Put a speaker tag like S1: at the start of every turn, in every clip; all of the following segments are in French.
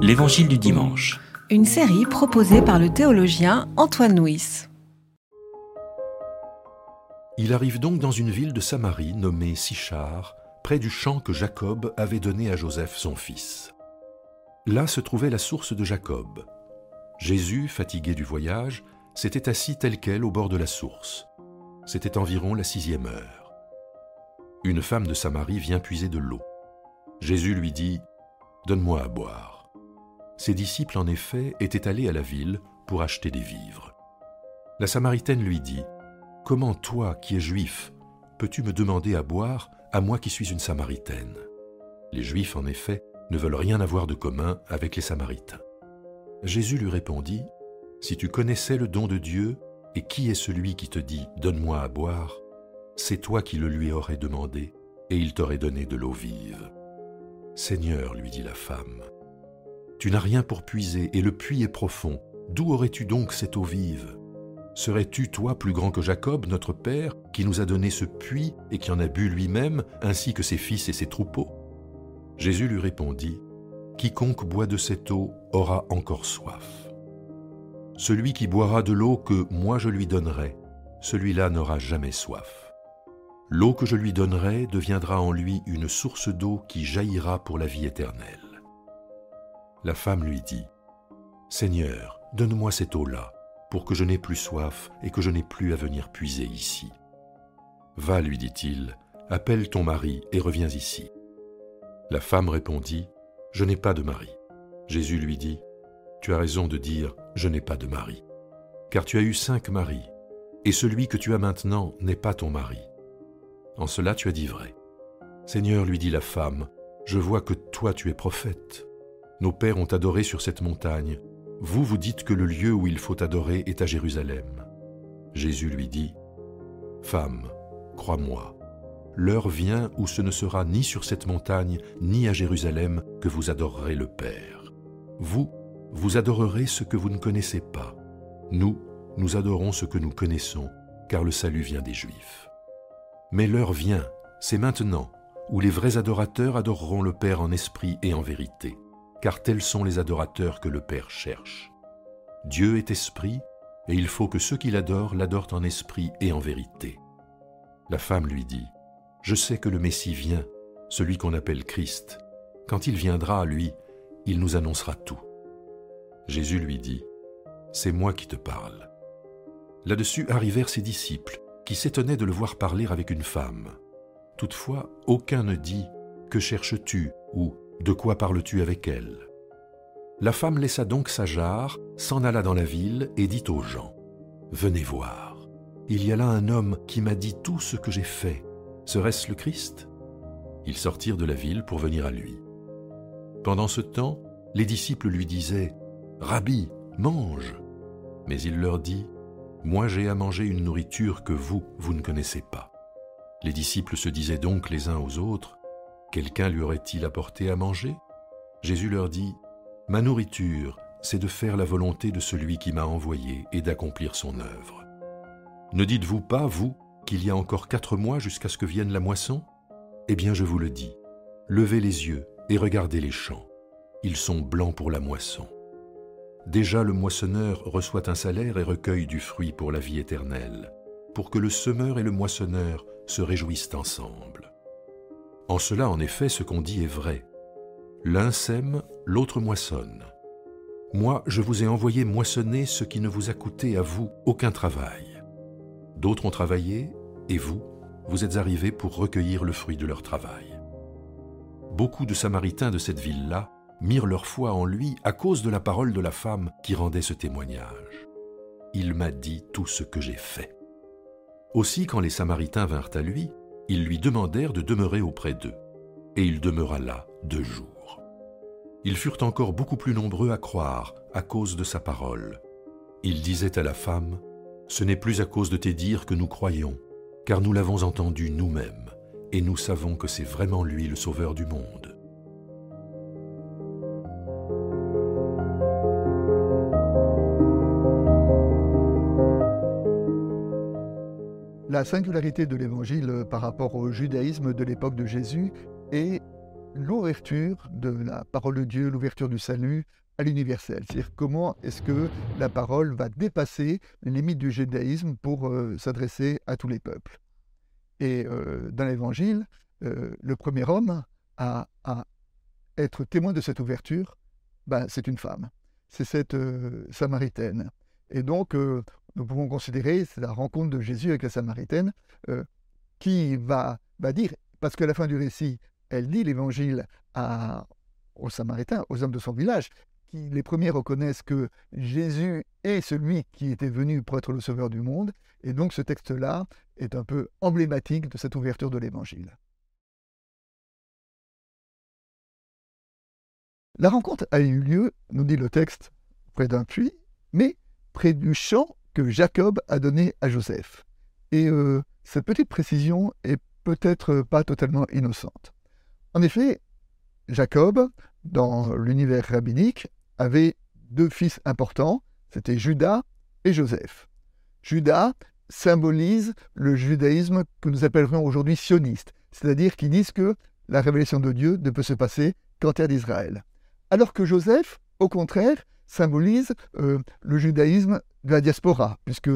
S1: L'Évangile du dimanche.
S2: Une série proposée par le théologien Antoine Nuis.
S3: Il arrive donc dans une ville de Samarie nommée Sichar, près du champ que Jacob avait donné à Joseph son fils. Là se trouvait la source de Jacob. Jésus, fatigué du voyage, s'était assis tel quel au bord de la source. C'était environ la sixième heure. Une femme de Samarie vient puiser de l'eau. Jésus lui dit Donne-moi à boire. Ses disciples, en effet, étaient allés à la ville pour acheter des vivres. La Samaritaine lui dit Comment toi, qui es juif, peux-tu me demander à boire, à moi qui suis une Samaritaine? Les Juifs, en effet, ne veulent rien avoir de commun avec les Samaritains. Jésus lui répondit Si tu connaissais le don de Dieu, et qui est celui qui te dit Donne-moi à boire c'est toi qui le lui aurais demandé, et il t'aurait donné de l'eau vive. Seigneur, lui dit la femme, tu n'as rien pour puiser, et le puits est profond. D'où aurais-tu donc cette eau vive? Serais-tu, toi, plus grand que Jacob, notre père, qui nous a donné ce puits et qui en a bu lui-même, ainsi que ses fils et ses troupeaux? Jésus lui répondit, Quiconque boit de cette eau aura encore soif. Celui qui boira de l'eau que moi je lui donnerai, celui-là n'aura jamais soif. L'eau que je lui donnerai deviendra en lui une source d'eau qui jaillira pour la vie éternelle. La femme lui dit, Seigneur, donne-moi cette eau-là, pour que je n'ai plus soif et que je n'ai plus à venir puiser ici. Va, lui dit-il, appelle ton mari et reviens ici. La femme répondit, Je n'ai pas de mari. Jésus lui dit, Tu as raison de dire, Je n'ai pas de mari, car tu as eu cinq maris, et celui que tu as maintenant n'est pas ton mari. En cela tu as dit vrai. Seigneur, lui dit la femme, je vois que toi tu es prophète. Nos pères ont adoré sur cette montagne. Vous, vous dites que le lieu où il faut adorer est à Jérusalem. Jésus lui dit, Femme, crois-moi, l'heure vient où ce ne sera ni sur cette montagne, ni à Jérusalem que vous adorerez le Père. Vous, vous adorerez ce que vous ne connaissez pas. Nous, nous adorons ce que nous connaissons, car le salut vient des Juifs. Mais l'heure vient, c'est maintenant, où les vrais adorateurs adoreront le Père en esprit et en vérité car tels sont les adorateurs que le Père cherche. Dieu est esprit, et il faut que ceux qui l'adorent l'adorent en esprit et en vérité. La femme lui dit, Je sais que le Messie vient, celui qu'on appelle Christ. Quand il viendra, lui, il nous annoncera tout. Jésus lui dit, C'est moi qui te parle. Là-dessus arrivèrent ses disciples, qui s'étonnaient de le voir parler avec une femme. Toutefois, aucun ne dit, Que cherches-tu? ou de quoi parles-tu avec elle? La femme laissa donc sa jarre, s'en alla dans la ville et dit aux gens, Venez voir, il y a là un homme qui m'a dit tout ce que j'ai fait. Serait-ce le Christ Ils sortirent de la ville pour venir à lui. Pendant ce temps, les disciples lui disaient, Rabbi, mange. Mais il leur dit, Moi j'ai à manger une nourriture que vous, vous ne connaissez pas. Les disciples se disaient donc les uns aux autres, Quelqu'un lui aurait-il apporté à manger? Jésus leur dit, Ma nourriture, c'est de faire la volonté de celui qui m'a envoyé et d'accomplir son œuvre. Ne dites-vous pas, vous, qu'il y a encore quatre mois jusqu'à ce que vienne la moisson? Eh bien, je vous le dis, levez les yeux et regardez les champs. Ils sont blancs pour la moisson. Déjà le moissonneur reçoit un salaire et recueille du fruit pour la vie éternelle, pour que le semeur et le moissonneur se réjouissent ensemble. En cela, en effet, ce qu'on dit est vrai. L'un sème, l'autre moissonne. Moi, je vous ai envoyé moissonner ce qui ne vous a coûté à vous aucun travail. D'autres ont travaillé, et vous, vous êtes arrivés pour recueillir le fruit de leur travail. Beaucoup de Samaritains de cette ville-là mirent leur foi en lui à cause de la parole de la femme qui rendait ce témoignage. Il m'a dit tout ce que j'ai fait. Aussi, quand les Samaritains vinrent à lui, ils lui demandèrent de demeurer auprès d'eux, et il demeura là deux jours. Ils furent encore beaucoup plus nombreux à croire à cause de sa parole. Il disait à la femme, Ce n'est plus à cause de tes dires que nous croyons, car nous l'avons entendu nous-mêmes, et nous savons que c'est vraiment lui le Sauveur du monde.
S4: La singularité de l'évangile par rapport au judaïsme de l'époque de Jésus est l'ouverture de la parole de Dieu, l'ouverture du salut à l'universel. C'est-à-dire comment est-ce que la parole va dépasser les limites du judaïsme pour euh, s'adresser à tous les peuples. Et euh, dans l'Évangile, euh, le premier homme à, être témoin de cette ouverture, ben, c'est une femme. C'est cette Samaritaine. Et donc, nous pouvons considérer, c'est la rencontre de Jésus avec la Samaritaine, qui va, va dire, parce qu'à la fin du récit, elle dit l'évangile aux Samaritains, aux hommes de son village, qui les premiers reconnaissent que Jésus est celui qui était venu pour être le sauveur du monde. Et donc ce texte-là est un peu emblématique de cette ouverture de l'évangile. La rencontre a eu lieu, nous dit le texte, près d'un puits, mais près du champ Jacob a donné à Joseph. Et euh, cette petite précision est peut-être pas totalement innocente. En effet, Jacob, dans l'univers rabbinique, avait deux fils importants, c'était Judas et Joseph. Judas symbolise le judaïsme que nous appellerions aujourd'hui sioniste, c'est-à-dire qui disent que la révélation de Dieu ne peut se passer qu'en terre d'Israël. Alors que Joseph, au contraire, symbolise euh, le judaïsme la diaspora, puisque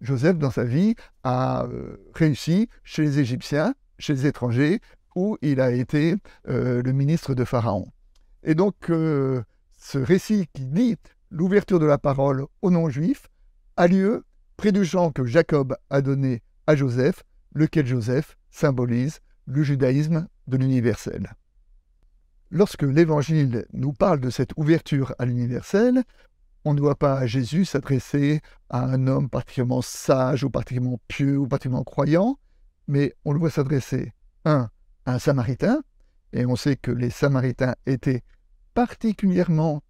S4: Joseph, dans sa vie, a euh, réussi chez les Égyptiens, chez les étrangers, où il a été euh, le ministre de Pharaon. Et donc, euh, ce récit qui dit l'ouverture de la parole aux non-juifs a lieu près du champ que Jacob a donné à Joseph, lequel Joseph symbolise le judaïsme de l'universel. Lorsque l'Évangile nous parle de cette ouverture à l'universel, on ne doit pas à Jésus s'adresser à un homme particulièrement sage ou particulièrement pieux ou particulièrement croyant, mais on le voit s'adresser, un, à un samaritain, et on sait que les samaritains étaient particulièrement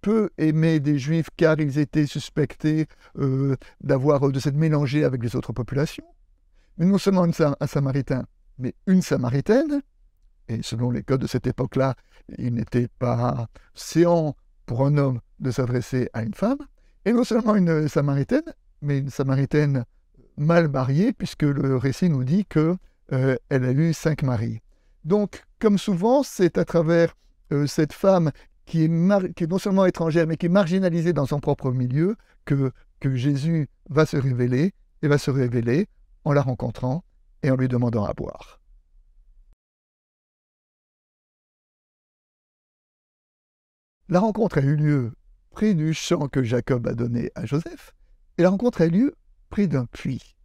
S4: peu aimés des juifs car ils étaient suspectés euh, d'avoir de s'être mélangés avec les autres populations. Mais non seulement un samaritain, mais une samaritaine, et selon les codes de cette époque-là, il n'était pas séant pour un homme de s'adresser à une femme, et non seulement une samaritaine, mais une samaritaine mal mariée, puisque le récit nous dit qu'elle euh, a eu cinq maris. Donc, comme souvent, c'est à travers euh, cette femme qui est, qui est, non seulement étrangère, mais qui est marginalisée dans son propre milieu, que, que Jésus va se révéler, et va se révéler en la rencontrant et en lui demandant à boire. La rencontre a eu lieu près du champ que Jacob a donné à Joseph, et la rencontre a eu lieu près d'un puits.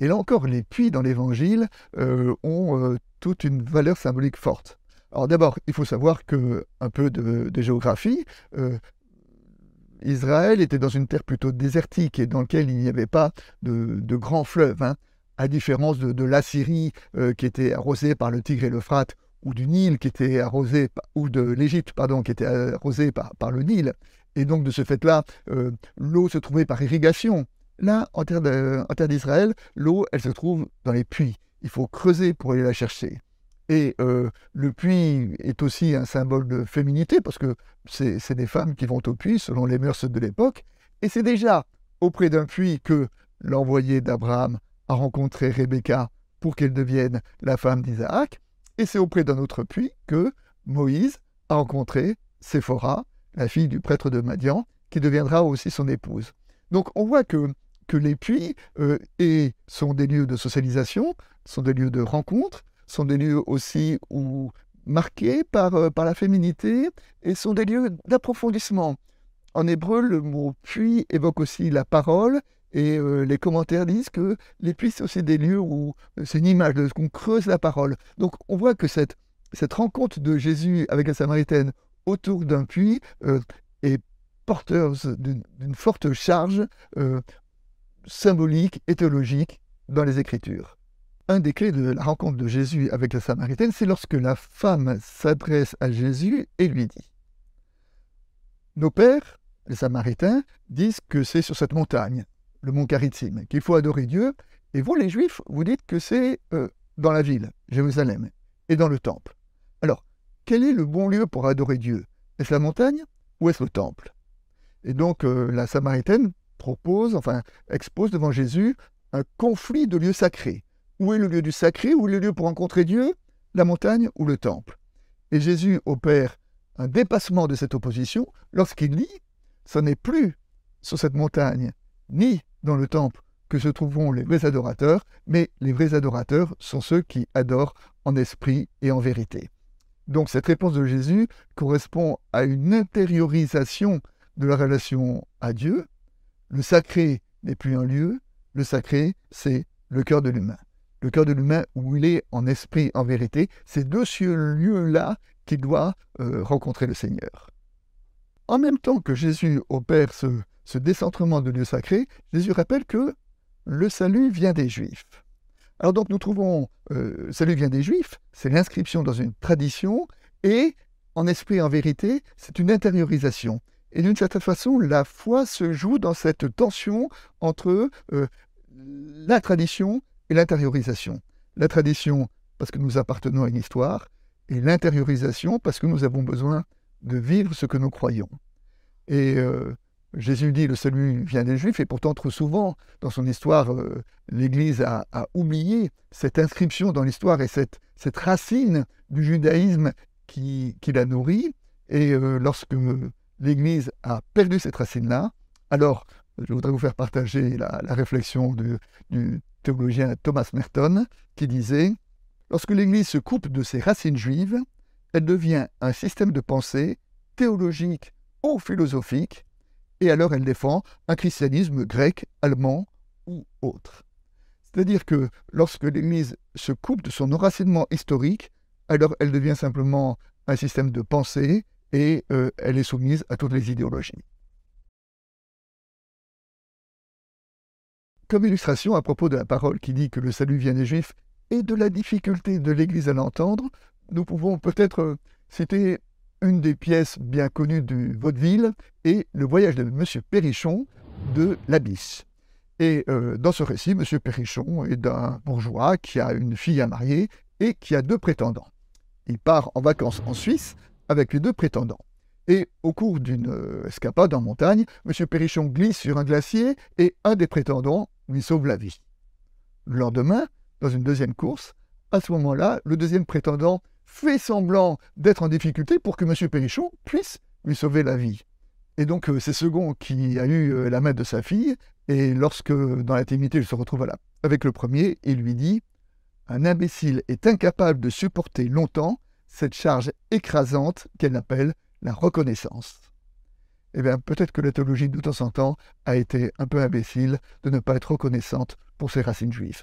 S4: Et là encore, les puits dans l'Évangile euh, ont euh, toute une valeur symbolique forte. Alors d'abord, il faut savoir que un peu de, géographie. Euh, Israël était dans une terre plutôt désertique et dans laquelle il n'y avait pas de, grands fleuves, hein, à différence de, l'Assyrie qui était arrosée par le Tigre et l'Euphrate, ou du Nil qui était arrosé, ou de l'Égypte, pardon, qui était arrosé par, par, le Nil. Et donc, de ce fait-là, euh, l'eau se trouvait par irrigation. Là, en terre d'Israël, l'eau, elle se trouve dans les puits. Il faut creuser pour aller la chercher. Et euh, le puits est aussi un symbole de féminité, parce que c'est des femmes qui vont au puits selon les mœurs de l'époque. Et c'est déjà auprès d'un puits que l'envoyé d'Abraham a rencontré Rebecca pour qu'elle devienne la femme d'Isaac. Et c'est auprès d'un autre puits que Moïse a rencontré Séphora, la fille du prêtre de Madian, qui deviendra aussi son épouse. Donc on voit que, que les puits euh, et sont des lieux de socialisation, sont des lieux de rencontre, sont des lieux aussi où, marqués par, euh, par la féminité et sont des lieux d'approfondissement. En hébreu, le mot puits évoque aussi la parole et euh, les commentaires disent que les puits, c'est aussi des lieux où c'est une image qu'on creuse la parole. Donc on voit que cette, cette rencontre de Jésus avec la Samaritaine autour d'un puits euh, est porteuse d'une forte charge symbolique et théologique dans les Écritures. Un des clés de la rencontre de Jésus avec la Samaritaine, c'est lorsque la femme s'adresse à Jésus et lui dit Nos pères, les Samaritains, disent que c'est sur cette montagne le mont Caritime, qu'il faut adorer Dieu. Et vous, les Juifs, vous dites que c'est euh, dans la ville, Jérusalem, et dans le temple. Quel est le bon lieu pour adorer Dieu? Est-ce la montagne ou est-ce le temple? Et donc, euh, la Samaritaine propose, enfin, expose devant Jésus un conflit de lieux sacrés. Où est le lieu du sacré? Où est le lieu pour rencontrer Dieu? La montagne ou le temple? Et Jésus opère un dépassement de cette opposition lorsqu'il dit ce n'est plus sur cette montagne, ni dans le temple que se trouveront les vrais adorateurs, mais les vrais adorateurs sont ceux qui adorent en esprit et en vérité. Donc cette réponse de Jésus correspond à une intériorisation de la relation à Dieu. Le sacré n'est plus un lieu, le sacré, c'est le cœur de l'humain. Le cœur de l'humain où il est en esprit, en vérité, c'est de ce lieu-là qu'il doit euh, rencontrer le Seigneur. En même temps que Jésus opère ce, ce décentrement de lieu sacré, Jésus rappelle que le salut vient des Juifs. Alors donc nous trouvons, euh, salut vient des Juifs, c'est l'inscription dans une tradition, et en esprit, en vérité, c'est une intériorisation. Et d'une certaine façon, la foi se joue dans cette tension entre euh, la tradition et l'intériorisation. La tradition parce que nous appartenons à une histoire, et l'intériorisation parce que nous avons besoin de vivre ce que nous croyons. Et euh, Jésus dit le salut vient des Juifs, et pourtant trop souvent dans son histoire, euh, l'Église a, oublié cette inscription dans l'histoire et cette, racine du judaïsme qui, qui la nourrit. Et euh, lorsque l'Église a perdu cette racine-là, alors je voudrais vous faire partager la, réflexion du théologien Thomas Merton qui disait Lorsque l'Église se coupe de ses racines juives, elle devient un système de pensée théologique ou philosophique et alors elle défend un christianisme grec, allemand ou autre. C'est-à-dire que lorsque l'Église se coupe de son enracinement historique, alors elle devient simplement un système de pensée et euh, elle est soumise à toutes les idéologies. Comme illustration à propos de la parole qui dit que le salut vient des Juifs et de la difficulté de l'Église à l'entendre, nous pouvons peut-être euh, citer une des pièces bien connues du vaudeville est Le voyage de M. Perrichon de l'Abysse. Et euh, dans ce récit, M. Perrichon est d'un bourgeois qui a une fille à marier et qui a deux prétendants. Il part en vacances en Suisse avec les deux prétendants. Et au cours d'une euh, escapade en montagne, M. Perrichon glisse sur un glacier et un des prétendants lui sauve la vie. Le lendemain, dans une deuxième course, à ce moment-là, le deuxième prétendant fait semblant d'être en difficulté pour que M. Perrichon puisse lui sauver la vie. Et donc euh, c'est second qui a eu euh, la main de sa fille, et lorsque dans l'intimité il se retrouve là, avec le premier, il lui dit Un imbécile est incapable de supporter longtemps cette charge écrasante qu'elle appelle la reconnaissance. Eh bien, peut-être que la théologie de temps en temps a été un peu imbécile de ne pas être reconnaissante pour ses racines juives.